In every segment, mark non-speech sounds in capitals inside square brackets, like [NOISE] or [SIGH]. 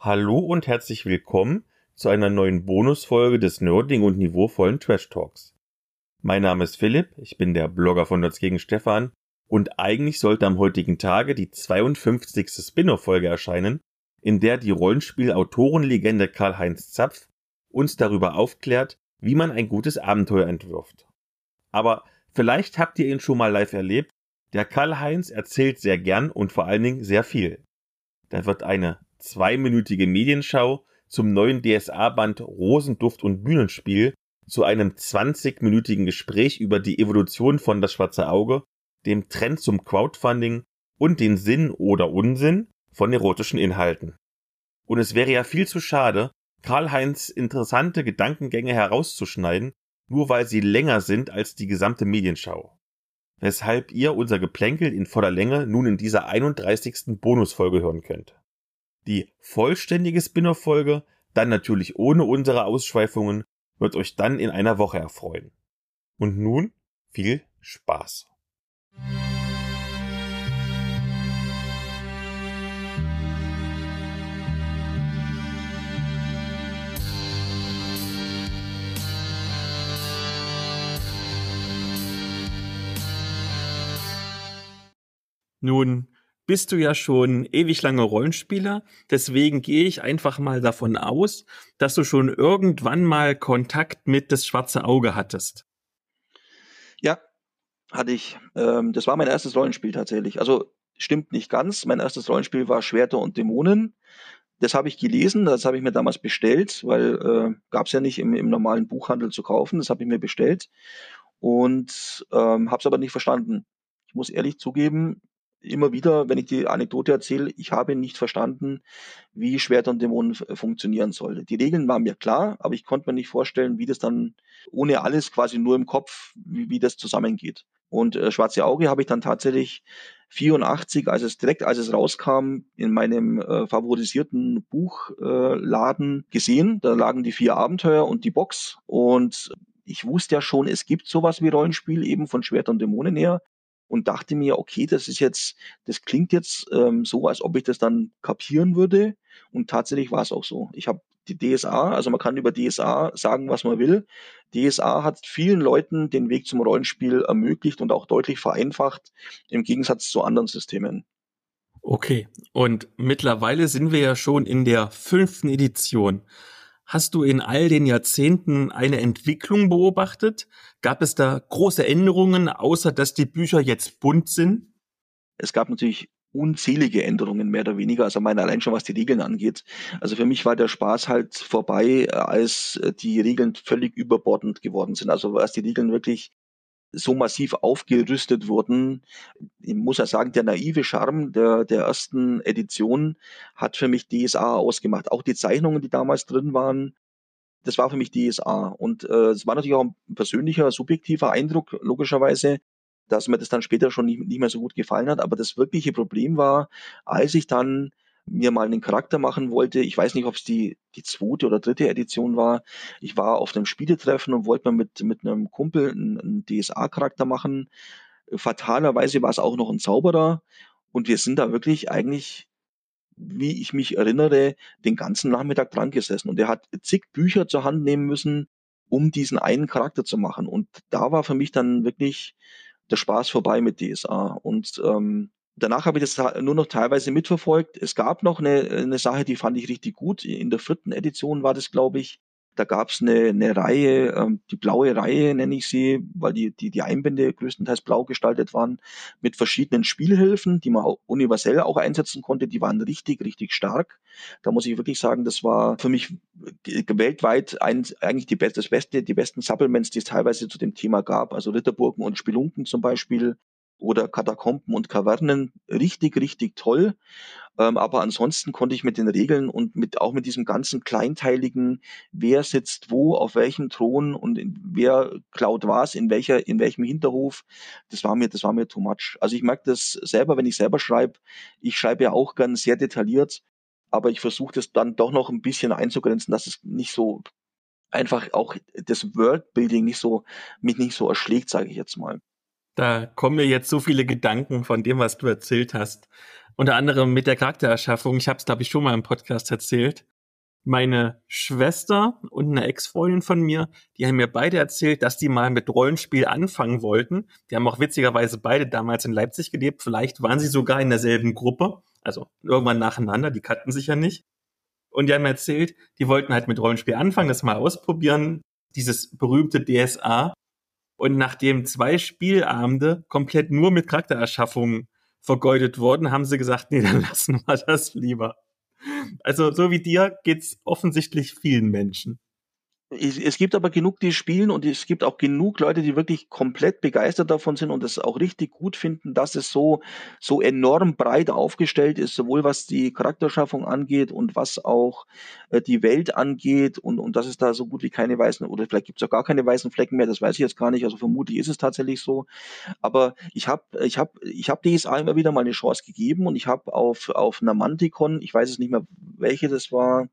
Hallo und herzlich willkommen zu einer neuen Bonusfolge des nerdigen und niveauvollen Trash Talks. Mein Name ist Philipp, ich bin der Blogger von Nerds gegen Stefan und eigentlich sollte am heutigen Tage die 52. Spin-off-Folge erscheinen, in der die Rollenspiel-Autorenlegende Karl-Heinz Zapf uns darüber aufklärt, wie man ein gutes Abenteuer entwirft. Aber vielleicht habt ihr ihn schon mal live erlebt. Der Karl-Heinz erzählt sehr gern und vor allen Dingen sehr viel. Da wird eine zweiminütige Medienschau zum neuen DSA-Band Rosenduft und Bühnenspiel zu einem 20-minütigen Gespräch über die Evolution von Das Schwarze Auge, dem Trend zum Crowdfunding und den Sinn oder Unsinn von erotischen Inhalten. Und es wäre ja viel zu schade, Karl-Heinz interessante Gedankengänge herauszuschneiden, nur weil sie länger sind als die gesamte Medienschau. Weshalb ihr unser Geplänkel in voller Länge nun in dieser 31. Bonusfolge hören könnt. Die vollständige Spin-off-Folge, dann natürlich ohne unsere Ausschweifungen, wird euch dann in einer Woche erfreuen. Und nun viel Spaß. Nun bist du ja schon ewig lange Rollenspieler. Deswegen gehe ich einfach mal davon aus, dass du schon irgendwann mal Kontakt mit das schwarze Auge hattest. Ja, hatte ich. Ähm, das war mein erstes Rollenspiel tatsächlich. Also stimmt nicht ganz. Mein erstes Rollenspiel war Schwerter und Dämonen. Das habe ich gelesen, das habe ich mir damals bestellt, weil äh, gab es ja nicht im, im normalen Buchhandel zu kaufen. Das habe ich mir bestellt und ähm, habe es aber nicht verstanden. Ich muss ehrlich zugeben, immer wieder, wenn ich die Anekdote erzähle, ich habe nicht verstanden, wie Schwert und Dämonen funktionieren soll. Die Regeln waren mir klar, aber ich konnte mir nicht vorstellen, wie das dann ohne alles quasi nur im Kopf, wie, wie das zusammengeht. Und äh, Schwarze Auge habe ich dann tatsächlich 84, als es direkt als es rauskam, in meinem äh, favorisierten Buchladen äh, gesehen. Da lagen die vier Abenteuer und die Box und ich wusste ja schon, es gibt sowas wie Rollenspiel eben von Schwert und Dämonen her und dachte mir, okay, das ist jetzt, das klingt jetzt ähm, so, als ob ich das dann kapieren würde. Und tatsächlich war es auch so. Ich habe die DSA, also man kann über DSA sagen, was man will. DSA hat vielen Leuten den Weg zum Rollenspiel ermöglicht und auch deutlich vereinfacht, im Gegensatz zu anderen Systemen. Okay, und mittlerweile sind wir ja schon in der fünften Edition. Hast du in all den Jahrzehnten eine Entwicklung beobachtet? Gab es da große Änderungen, außer dass die Bücher jetzt bunt sind? Es gab natürlich unzählige Änderungen, mehr oder weniger. Also meine allein schon was die Regeln angeht. Also für mich war der Spaß halt vorbei, äh, als äh, die Regeln völlig überbordend geworden sind. Also als die Regeln wirklich so massiv aufgerüstet wurden. Ich muss ja sagen, der naive Charme der, der ersten Edition hat für mich DSA ausgemacht. Auch die Zeichnungen, die damals drin waren, das war für mich DSA. Und äh, es war natürlich auch ein persönlicher, subjektiver Eindruck, logischerweise, dass mir das dann später schon nicht, nicht mehr so gut gefallen hat. Aber das wirkliche Problem war, als ich dann mir mal einen Charakter machen wollte. Ich weiß nicht, ob es die, die zweite oder dritte Edition war. Ich war auf einem Spieletreffen und wollte mal mit, mit einem Kumpel einen, einen DSA-Charakter machen. Fatalerweise war es auch noch ein Zauberer. Und wir sind da wirklich eigentlich, wie ich mich erinnere, den ganzen Nachmittag dran gesessen. Und er hat zig Bücher zur Hand nehmen müssen, um diesen einen Charakter zu machen. Und da war für mich dann wirklich der Spaß vorbei mit DSA. Und ähm, Danach habe ich das nur noch teilweise mitverfolgt. Es gab noch eine, eine Sache, die fand ich richtig gut. In der vierten Edition war das, glaube ich. Da gab es eine, eine Reihe, ähm, die blaue Reihe nenne ich sie, weil die, die, die Einbände größtenteils blau gestaltet waren, mit verschiedenen Spielhilfen, die man auch universell auch einsetzen konnte. Die waren richtig, richtig stark. Da muss ich wirklich sagen, das war für mich weltweit ein, eigentlich die, das beste, die besten Supplements, die es teilweise zu dem Thema gab. Also Ritterburgen und Spelunken zum Beispiel oder Katakomben und Kavernen richtig, richtig toll. Ähm, aber ansonsten konnte ich mit den Regeln und mit auch mit diesem ganzen kleinteiligen, wer sitzt wo, auf welchem Thron und wer klaut was, in welcher, in welchem Hinterhof, das war mir, das war mir too much. Also ich merke das selber, wenn ich selber schreibe. Ich schreibe ja auch gern sehr detailliert, aber ich versuche das dann doch noch ein bisschen einzugrenzen, dass es nicht so einfach auch das Worldbuilding nicht so mich nicht so erschlägt, sage ich jetzt mal. Da kommen mir jetzt so viele Gedanken von dem, was du erzählt hast. Unter anderem mit der Charaktererschaffung. Ich habe es, glaube ich, schon mal im Podcast erzählt. Meine Schwester und eine Ex-Freundin von mir, die haben mir beide erzählt, dass die mal mit Rollenspiel anfangen wollten. Die haben auch witzigerweise beide damals in Leipzig gelebt. Vielleicht waren sie sogar in derselben Gruppe. Also irgendwann nacheinander, die kannten sich ja nicht. Und die haben erzählt, die wollten halt mit Rollenspiel anfangen, das mal ausprobieren, dieses berühmte DSA. Und nachdem zwei Spielabende komplett nur mit Charaktererschaffungen vergeudet wurden, haben sie gesagt, nee, dann [LAUGHS] lassen wir das lieber. Also so wie dir geht's offensichtlich vielen Menschen es gibt aber genug, die spielen und es gibt auch genug Leute, die wirklich komplett begeistert davon sind und es auch richtig gut finden, dass es so, so enorm breit aufgestellt ist, sowohl was die Charakterschaffung angeht und was auch äh, die Welt angeht und, und dass es da so gut wie keine weißen, oder vielleicht gibt es auch gar keine weißen Flecken mehr, das weiß ich jetzt gar nicht, also vermutlich ist es tatsächlich so. Aber ich habe ich hab, ich hab DSA immer wieder mal eine Chance gegeben und ich habe auf, auf einer Manticon, ich weiß es nicht mehr, welche das war,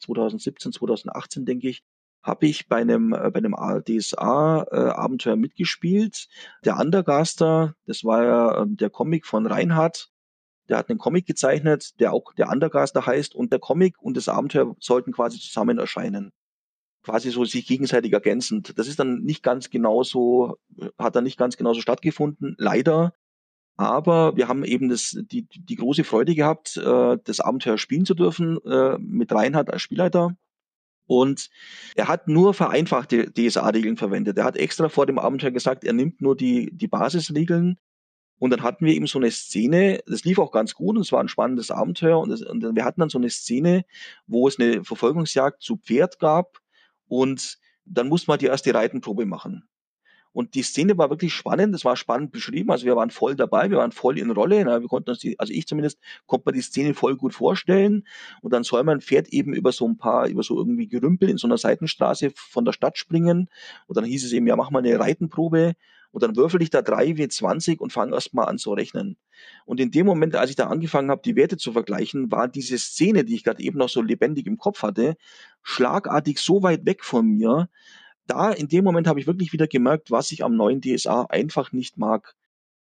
2017, 2018, denke ich, habe ich bei einem, äh, bei einem DSA-Abenteuer äh, mitgespielt. Der Undergaster, das war ja äh, der Comic von Reinhardt, der hat einen Comic gezeichnet, der auch der Undergaster heißt und der Comic und das Abenteuer sollten quasi zusammen erscheinen. Quasi so sich gegenseitig ergänzend. Das ist dann nicht ganz genauso, hat dann nicht ganz genauso stattgefunden, leider. Aber wir haben eben das, die, die große Freude gehabt, äh, das Abenteuer spielen zu dürfen, äh, mit Reinhard als Spielleiter. Und er hat nur vereinfachte DSA-Regeln verwendet. Er hat extra vor dem Abenteuer gesagt, er nimmt nur die, die Basisregeln. Und dann hatten wir eben so eine Szene, das lief auch ganz gut und es war ein spannendes Abenteuer. Und, das, und wir hatten dann so eine Szene, wo es eine Verfolgungsjagd zu Pferd gab und dann musste man die erste Reitenprobe machen. Und die Szene war wirklich spannend, es war spannend beschrieben, also wir waren voll dabei, wir waren voll in Rolle, na, wir konnten uns die, also ich zumindest, konnte man die Szene voll gut vorstellen. Und dann soll man Pferd eben über so ein paar, über so irgendwie Gerümpel in so einer Seitenstraße von der Stadt springen. Und dann hieß es eben, ja, mach mal eine Reitenprobe. Und dann würfel ich da drei W20 und fange erst mal an zu rechnen. Und in dem Moment, als ich da angefangen habe, die Werte zu vergleichen, war diese Szene, die ich gerade eben noch so lebendig im Kopf hatte, schlagartig so weit weg von mir, da in dem Moment habe ich wirklich wieder gemerkt, was ich am neuen DSA einfach nicht mag.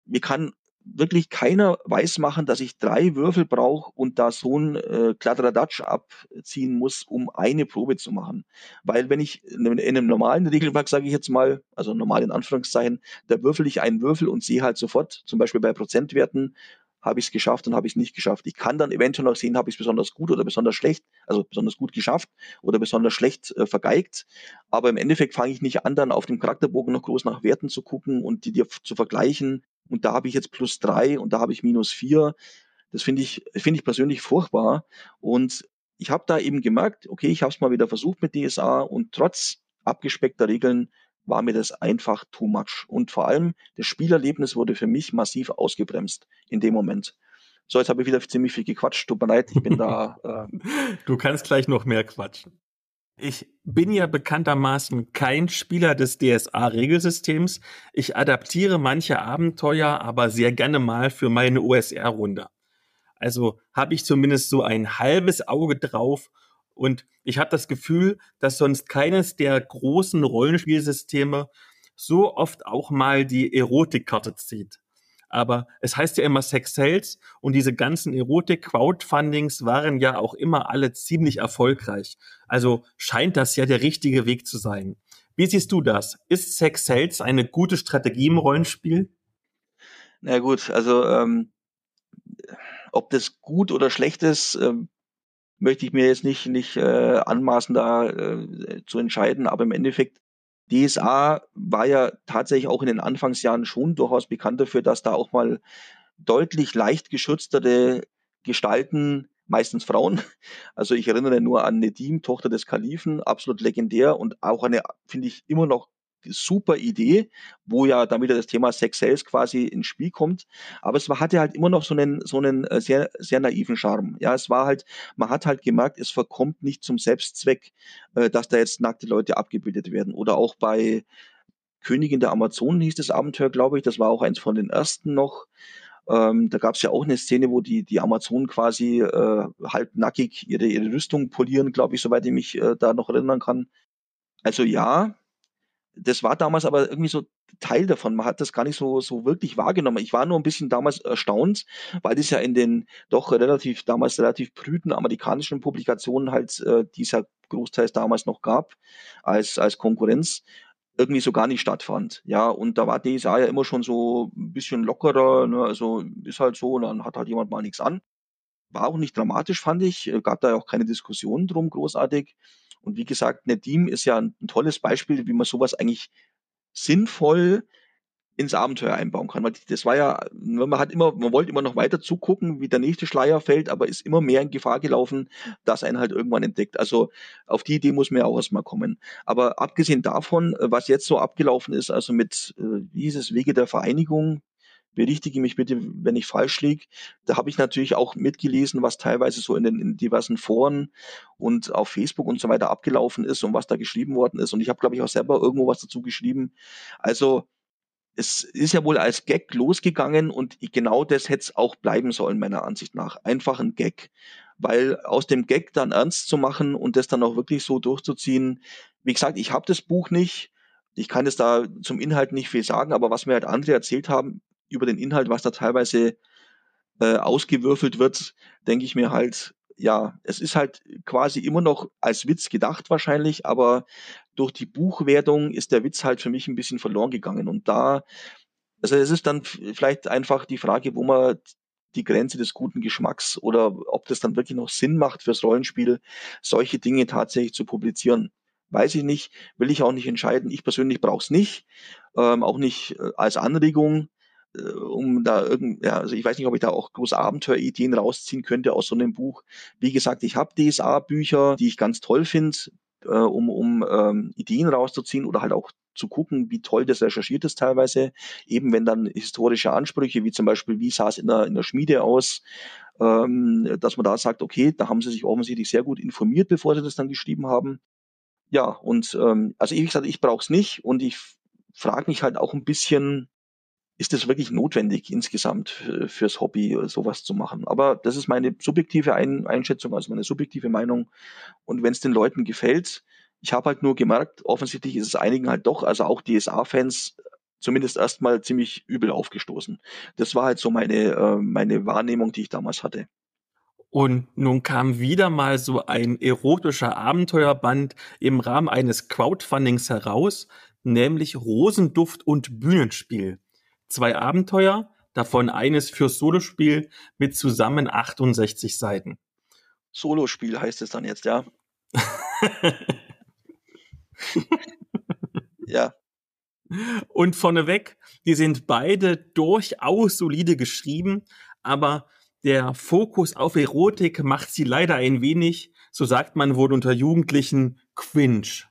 Mir kann wirklich keiner weiß machen, dass ich drei Würfel brauche und da so ein äh, Kladderadatsch abziehen muss, um eine Probe zu machen. Weil wenn ich in einem normalen Regelwerk, sage ich jetzt mal, also normal in Anführungszeichen, da würfel ich einen Würfel und sehe halt sofort, zum Beispiel bei Prozentwerten, habe ich es geschafft und habe ich es nicht geschafft. Ich kann dann eventuell noch sehen, habe ich es besonders gut oder besonders schlecht, also besonders gut geschafft oder besonders schlecht äh, vergeigt. Aber im Endeffekt fange ich nicht an, dann auf dem Charakterbogen noch groß nach Werten zu gucken und die dir zu vergleichen. Und da habe ich jetzt plus drei und da habe ich minus vier. Das finde ich, finde ich persönlich furchtbar. Und ich habe da eben gemerkt, okay, ich habe es mal wieder versucht mit DSA und trotz abgespeckter Regeln war mir das einfach too much. Und vor allem das Spielerlebnis wurde für mich massiv ausgebremst in dem Moment. So, jetzt habe ich wieder ziemlich viel gequatscht. Tut mir leid, ich bin da. [LAUGHS] Äh du kannst gleich noch mehr quatschen. Ich bin ja bekanntermaßen kein Spieler des DSA-Regelsystems. Ich adaptiere manche Abenteuer aber sehr gerne mal für meine OSR-Runde. Also habe ich zumindest so ein halbes Auge drauf und ich habe das Gefühl, dass sonst keines der großen Rollenspielsysteme so oft auch mal die Erotikkarte zieht. Aber es heißt ja immer Sex Sales und diese ganzen Erotik-Crowdfundings waren ja auch immer alle ziemlich erfolgreich. Also scheint das ja der richtige Weg zu sein. Wie siehst du das? Ist Sex Sales eine gute Strategie im Rollenspiel? Na gut, also ähm, ob das gut oder schlecht ist, ähm, möchte ich mir jetzt nicht, nicht äh, anmaßen, da äh, zu entscheiden. Aber im Endeffekt, DSA war ja tatsächlich auch in den Anfangsjahren schon durchaus bekannt dafür, dass da auch mal deutlich leicht geschütztere Gestalten, meistens Frauen. [LAUGHS] Also ich erinnere nur an Nedim, Tochter des Kalifen, absolut legendär und auch eine, finde ich, immer noch super Idee, wo ja dann wieder das Thema Sex Sales quasi ins Spiel kommt. Aber es war, hatte halt immer noch so einen, so einen äh, sehr, sehr naiven Charme. Ja, es war halt, man hat halt gemerkt, es verkommt nicht zum Selbstzweck, äh, dass da jetzt nackte Leute abgebildet werden. Oder auch bei Königin der Amazonen hieß das Abenteuer, glaube ich. Das war auch eins von den ersten noch. Ähm, da gab es ja auch eine Szene, wo die, die Amazonen quasi äh, halbnackig ihre, ihre Rüstung polieren, glaube ich, soweit ich mich äh, da noch erinnern kann. Also ja, das war damals aber irgendwie so Teil davon. Man hat das gar nicht so, so wirklich wahrgenommen. Ich war nur ein bisschen damals erstaunt, weil das ja in den doch relativ, damals relativ prüden amerikanischen Publikationen halt, äh, die es ja großteils damals noch gab, als, als Konkurrenz, irgendwie so gar nicht stattfand. Ja, und da war DSA ja immer schon so ein bisschen lockerer, ne? also ist halt so, dann hat halt jemand mal nichts an. War auch nicht dramatisch, fand ich. Gab da ja auch keine Diskussion drum, großartig. Und wie gesagt, Nedim ist ja ein, tolles Beispiel, wie man sowas eigentlich sinnvoll ins Abenteuer einbauen kann. Weil das war ja, man hat immer, man wollte immer noch weiter zugucken, wie der nächste Schleier fällt, aber ist immer mehr in Gefahr gelaufen, dass einen halt irgendwann entdeckt. Also auf die Idee muss man ja auch erstmal kommen. Aber abgesehen davon, was jetzt so abgelaufen ist, also mit, äh, wie hieß es, Wege der Vereinigung, berichtige mich bitte, wenn ich falsch liege. Da habe ich natürlich auch mitgelesen, was teilweise so in den in diversen Foren und auf Facebook und so weiter abgelaufen ist und was da geschrieben worden ist. Und ich habe, glaube ich, auch selber irgendwo was dazu geschrieben. Also es ist ja wohl als Gag losgegangen und genau das hätte es auch bleiben sollen, meiner Ansicht nach. Einfach ein Gag. Weil aus dem Gag dann ernst zu machen und das dann auch wirklich so durchzuziehen, wie gesagt, ich habe das Buch nicht. Ich kann es da zum Inhalt nicht viel sagen, aber was mir halt andere erzählt haben über den Inhalt, was da teilweise äh, ausgewürfelt wird, denke ich mir halt, ja, es ist halt quasi immer noch als Witz gedacht wahrscheinlich, aber durch die Buchwertung ist der Witz halt für mich ein bisschen verloren gegangen. Und da, also es ist dann vielleicht einfach die Frage, wo man die Grenze des guten Geschmacks oder ob das dann wirklich noch Sinn macht fürs Rollenspiel, solche Dinge tatsächlich zu publizieren. Weiß ich nicht, will ich auch nicht entscheiden. Ich persönlich brauche es nicht, ähm, auch nicht äh, als Anregung. Äh, um da irgend, ja, also ich weiß nicht, ob ich da auch große Abenteuerideen rausziehen könnte aus so einem Buch. Wie gesagt, ich habe DSA-Bücher, die ich ganz toll finde, äh, um, um ähm, Ideen rauszuziehen oder halt auch zu gucken, wie toll das recherchiert ist teilweise. Eben wenn dann historische Ansprüche, wie zum Beispiel, wie sah es in der, in der Schmiede aus, ähm, dass man da sagt, okay, da haben sie sich offensichtlich sehr gut informiert, bevor sie das dann geschrieben haben. Ja, und ähm, also wie gesagt, ich brauche es nicht und ich frage mich halt auch ein bisschen, ist es wirklich notwendig insgesamt fürs Hobby sowas zu machen. Aber das ist meine subjektive Ein Einschätzung, also meine subjektive Meinung. Und wenn es den Leuten gefällt, ich habe halt nur gemerkt, offensichtlich ist es einigen halt doch, also auch DSA-Fans, zumindest erstmal ziemlich übel aufgestoßen. Das war halt so meine, äh, meine Wahrnehmung, die ich damals hatte. Und nun kam wieder mal so ein erotischer Abenteuerband im Rahmen eines Crowdfundings heraus, nämlich Rosenduft und Bühnenspiel zwei Abenteuer, davon eines fürs Solospiel mit zusammen 68 Seiten. Solospiel heißt es dann jetzt, ja. [LAUGHS] ja. Und vorneweg, die sind beide durchaus solide geschrieben, aber der Fokus auf Erotik macht sie leider ein wenig, so sagt man wohl unter Jugendlichen, cringe.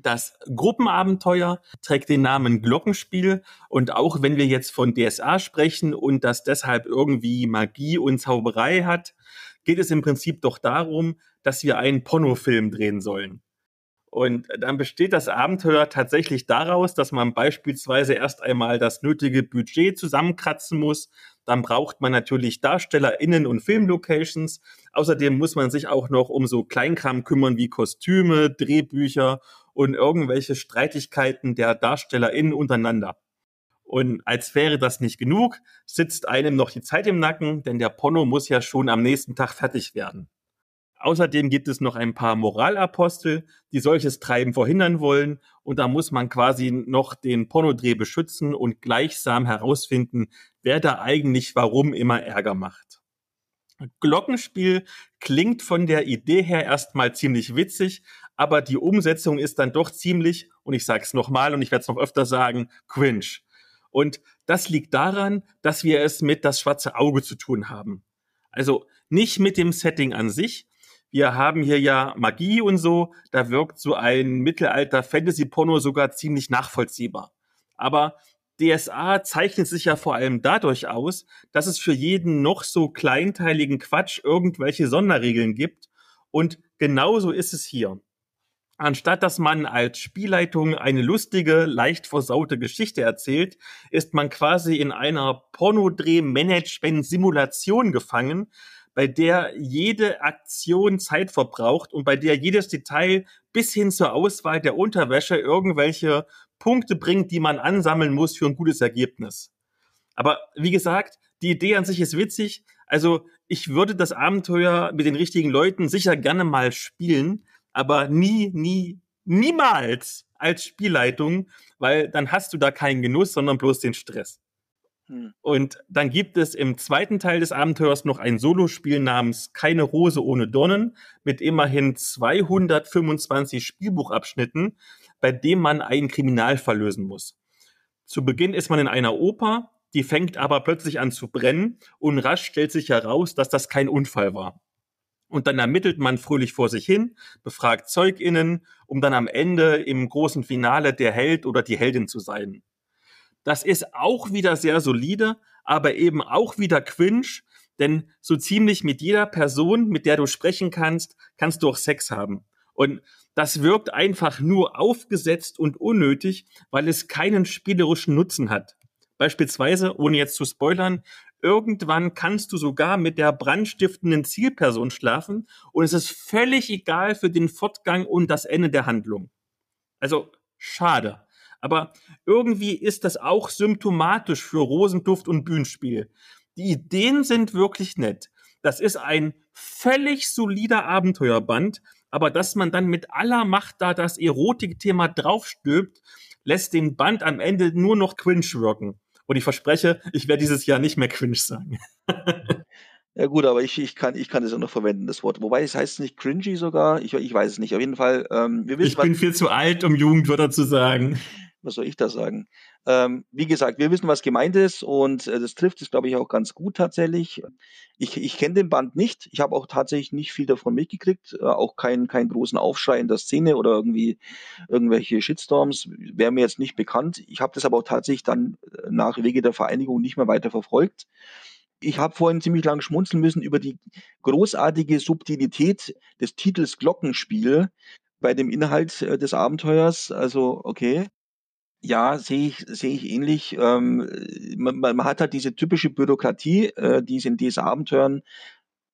Das Gruppenabenteuer trägt den Namen Glockenspiel und auch wenn wir jetzt von DSA sprechen und das deshalb irgendwie Magie und Zauberei hat, geht es im Prinzip doch darum, dass wir einen Pornofilm drehen sollen. Und dann besteht das Abenteuer tatsächlich daraus, dass man beispielsweise erst einmal das nötige Budget zusammenkratzen muss. Dann braucht man natürlich DarstellerInnen und Filmlocations. Außerdem muss man sich auch noch um so Kleinkram kümmern wie Kostüme, Drehbücher und irgendwelche Streitigkeiten der DarstellerInnen untereinander. Und als wäre das nicht genug, sitzt einem noch die Zeit im Nacken, denn der Porno muss ja schon am nächsten Tag fertig werden. Außerdem gibt es noch ein paar Moralapostel, die solches Treiben verhindern wollen. Und da muss man quasi noch den Pornodreh beschützen und gleichsam herausfinden, wer da eigentlich warum immer Ärger macht. Glockenspiel klingt von der Idee her erstmal ziemlich witzig, aber die Umsetzung ist dann doch ziemlich, und ich sage es nochmal und ich werde es noch öfter sagen, cringe. Und das liegt daran, dass wir es mit das schwarze Auge zu tun haben. Also nicht mit dem Setting an sich, wir haben hier ja Magie und so, da wirkt so ein Mittelalter-Fantasy-Porno sogar ziemlich nachvollziehbar. Aber DSA zeichnet sich ja vor allem dadurch aus, dass es für jeden noch so kleinteiligen Quatsch irgendwelche Sonderregeln gibt. Und genauso ist es hier. Anstatt dass man als Spielleitung eine lustige, leicht versaute Geschichte erzählt, ist man quasi in einer Pornodreh-Management-Simulation gefangen, bei der jede Aktion Zeit verbraucht und bei der jedes Detail bis hin zur Auswahl der Unterwäsche irgendwelche Punkte bringt, die man ansammeln muss für ein gutes Ergebnis. Aber wie gesagt, die Idee an sich ist witzig. Also ich würde das Abenteuer mit den richtigen Leuten sicher gerne mal spielen, aber nie, nie, niemals als Spielleitung, weil dann hast du da keinen Genuss, sondern bloß den Stress. Hm. Und dann gibt es im zweiten Teil des Abenteuers noch ein Solospiel namens Keine Rose ohne Dornen mit immerhin 225 Spielbuchabschnitten, bei dem man einen Kriminalfall lösen muss. Zu Beginn ist man in einer Oper, die fängt aber plötzlich an zu brennen und rasch stellt sich heraus, dass das kein Unfall war. Und dann ermittelt man fröhlich vor sich hin, befragt ZeugInnen, um dann am Ende im großen Finale der Held oder die Heldin zu sein. Das ist auch wieder sehr solide, aber eben auch wieder cringe, denn so ziemlich mit jeder Person, mit der du sprechen kannst, kannst du auch Sex haben. Und das wirkt einfach nur aufgesetzt und unnötig, weil es keinen spielerischen Nutzen hat. Beispielsweise, ohne jetzt zu spoilern, irgendwann kannst du sogar mit der brandstiftenden Zielperson schlafen und es ist völlig egal für den Fortgang und das Ende der Handlung. Also schade. Aber irgendwie ist das auch symptomatisch für Rosenduft und Bühnenspiel. Die Ideen sind wirklich nett. Das ist ein völlig solider Abenteuerband, aber dass man dann mit aller Macht da das Erotikthema draufstülpt, lässt den Band am Ende nur noch cringe wirken. Und ich verspreche, ich werde dieses Jahr nicht mehr cringe sagen. Ja gut, aber ich, ich kann ich kann das auch noch verwenden, das Wort. Wobei es heißt nicht cringy sogar. Ich, ich weiß es nicht. Auf jeden Fall. Ähm, wir wissen, ich bin viel zu alt, um Jugendwörter zu sagen. Was soll ich da sagen? Ähm, wie gesagt, wir wissen, was gemeint ist und äh, das trifft es, glaube ich, auch ganz gut tatsächlich. Ich, ich kenne den Band nicht. Ich habe auch tatsächlich nicht viel davon mitgekriegt. Äh, auch keinen keinen großen Aufschrei in der Szene oder irgendwie irgendwelche Shitstorms. Wäre mir jetzt nicht bekannt. Ich habe das aber auch tatsächlich dann äh, nach Wege der Vereinigung nicht mehr weiter verfolgt. Ich habe vorhin ziemlich lang schmunzeln müssen über die großartige Subtilität des Titels Glockenspiel bei dem Inhalt äh, des Abenteuers. Also, okay. Ja, sehe ich, sehe ich ähnlich. Ähm, man, man hat halt diese typische Bürokratie, äh, die es in diesen Abenteuern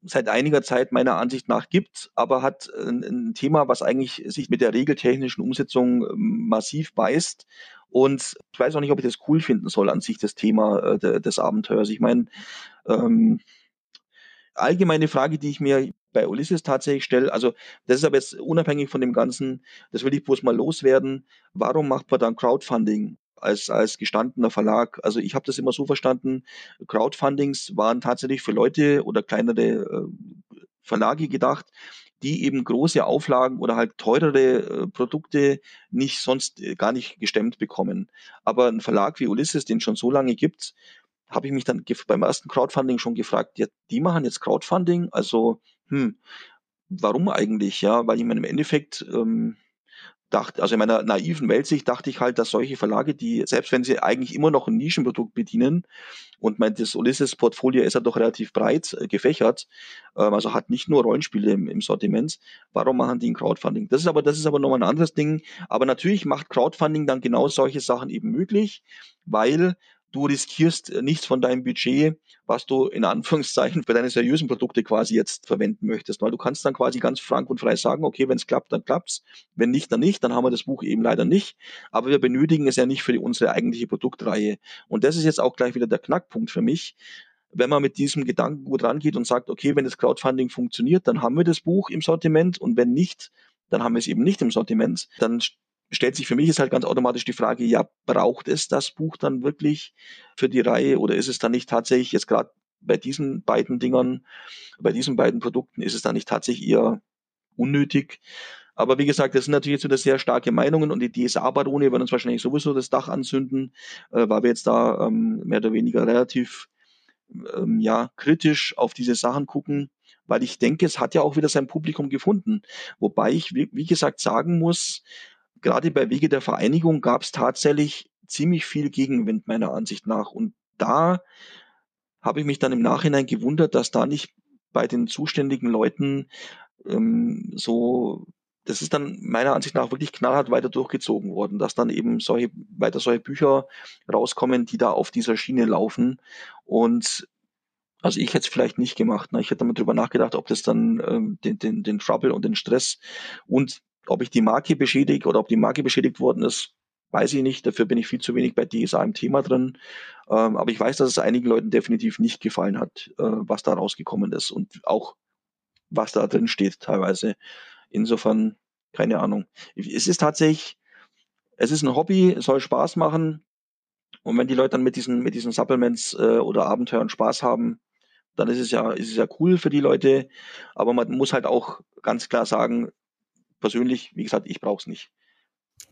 seit einiger Zeit meiner Ansicht nach gibt, aber hat ein, ein Thema, was eigentlich sich mit der regeltechnischen Umsetzung ähm, massiv beißt. Und ich weiß auch nicht, ob ich das cool finden soll an sich, das Thema äh, de, des Abenteuers. Ich meine, ähm, allgemeine Frage, die ich mir bei Ulysses tatsächlich stelle, also das ist aber jetzt unabhängig von dem Ganzen, das will ich bloß mal loswerden, warum macht man dann Crowdfunding? Als, als gestandener Verlag. Also ich habe das immer so verstanden, Crowdfundings waren tatsächlich für Leute oder kleinere äh, Verlage gedacht, die eben große Auflagen oder halt teurere äh, Produkte nicht sonst äh, gar nicht gestemmt bekommen. Aber ein Verlag wie Ulysses, den schon so lange gibt, habe ich mich dann beim ersten Crowdfunding schon gefragt, ja, die machen jetzt Crowdfunding, also hm, warum eigentlich? Ja, weil ich meine, im Endeffekt ähm, dachte, also in meiner naiven Weltsicht dachte ich halt, dass solche Verlage, die, selbst wenn sie eigentlich immer noch ein Nischenprodukt bedienen, und mein, das Ulysses-Portfolio ist ja doch relativ breit äh, gefächert, ähm, also hat nicht nur Rollenspiele im, im Sortiment, warum machen die ein Crowdfunding? Das ist aber, das ist aber nochmal ein anderes Ding. Aber natürlich macht Crowdfunding dann genau solche Sachen eben möglich, weil du riskierst äh, nichts von deinem Budget, was du in Anführungszeichen für deine seriösen Produkte quasi jetzt verwenden möchtest, weil du kannst dann quasi ganz frank und frei sagen, okay, wenn es klappt, dann klappt's, wenn nicht, dann nicht, dann haben wir das Buch eben leider nicht, aber wir benötigen es ja nicht für unsere eigentliche Produktreihe. Und das ist jetzt auch gleich wieder der Knackpunkt für mich, wenn man mit diesem Gedanken gut rangeht und sagt, okay, wenn das Crowdfunding funktioniert, dann haben wir das Buch im Sortiment und wenn nicht, dann haben wir es eben nicht im Sortiment, dann stellt sich für mich ist halt ganz automatisch die Frage, ja, braucht es das Buch dann wirklich für die Reihe oder ist es dann nicht tatsächlich jetzt gerade bei diesen beiden Dingern, bei diesen beiden Produkten, ist es dann nicht tatsächlich eher unnötig? Aber wie gesagt, das sind natürlich jetzt wieder sehr starke Meinungen und die DSA-Barone werden uns wahrscheinlich sowieso das Dach anzünden, äh, weil wir jetzt da ähm, mehr oder weniger relativ ähm, ja, kritisch auf diese Sachen gucken, weil ich denke, es hat ja auch wieder sein Publikum gefunden. Wobei ich, wie, wie gesagt, sagen muss, gerade bei Wege der Vereinigung gab es tatsächlich ziemlich viel Gegenwind meiner Ansicht nach. Und da habe ich mich dann im Nachhinein gewundert, dass da nicht bei den zuständigen Leuten ähm, so, das ist dann meiner Ansicht nach wirklich knallhart weiter durchgezogen worden, dass dann eben solche, weiter solche Bücher rauskommen, die da auf dieser Schiene laufen. Und Also ich hätte es vielleicht nicht gemacht. Ne? Ich hätte damit drüber nachgedacht, ob das dann ähm, den, den, den Trouble und den Stress und ob ich die Marke beschädige oder ob die Marke beschädigt worden ist, weiß ich nicht. Dafür bin ich viel zu wenig bei DSA im Thema drin. Ähm, aber ich weiß, dass es einigen Leuten definitiv nicht gefallen hat, äh, was da rausgekommen ist und auch was da drin steht teilweise. Insofern, keine Ahnung. Es ist tatsächlich, es ist ein Hobby, es soll Spaß machen. Und wenn die Leute dann mit diesen, mit diesen Supplements äh, oder Abenteuern Spaß haben, dann ist es ja, ist es ja cool für die Leute. Aber man muss halt auch ganz klar sagen, persönlich, wie gesagt, ich brauche es nicht.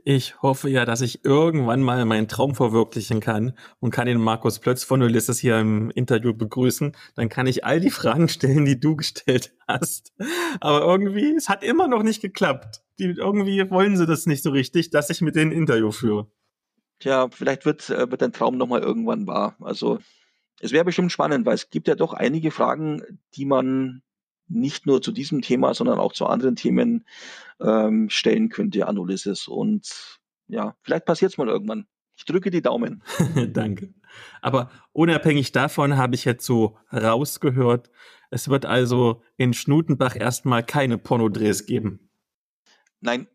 Ich hoffe ja, dass ich irgendwann mal meinen Traum verwirklichen kann und kann den Markus Plötz von Ulysses hier im Interview begrüßen. Dann kann ich all die Fragen stellen, die du gestellt hast. Aber irgendwie, es hat immer noch nicht geklappt. Die, irgendwie wollen sie das nicht so richtig, dass ich mit denen Interview führe. Tja, vielleicht wird, äh, wird dein Traum nochmal irgendwann wahr. Also, es wäre bestimmt spannend, weil es gibt ja doch einige Fragen, die man nicht nur zu diesem Thema, sondern auch zu anderen Themen ähm, stellen könnte an Ulysses. Und ja, vielleicht passiert es mal irgendwann. Ich drücke die Daumen. [LAUGHS] Danke. Aber unabhängig davon habe ich jetzt so rausgehört, es wird also in Schnutenbach erstmal keine Pornodrehs geben. Nein,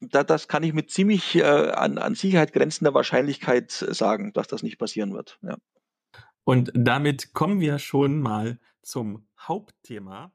da, das kann ich mit ziemlich äh, an, an Sicherheit grenzender Wahrscheinlichkeit sagen, dass das nicht passieren wird. Ja. Und damit kommen wir schon mal zum Hauptthema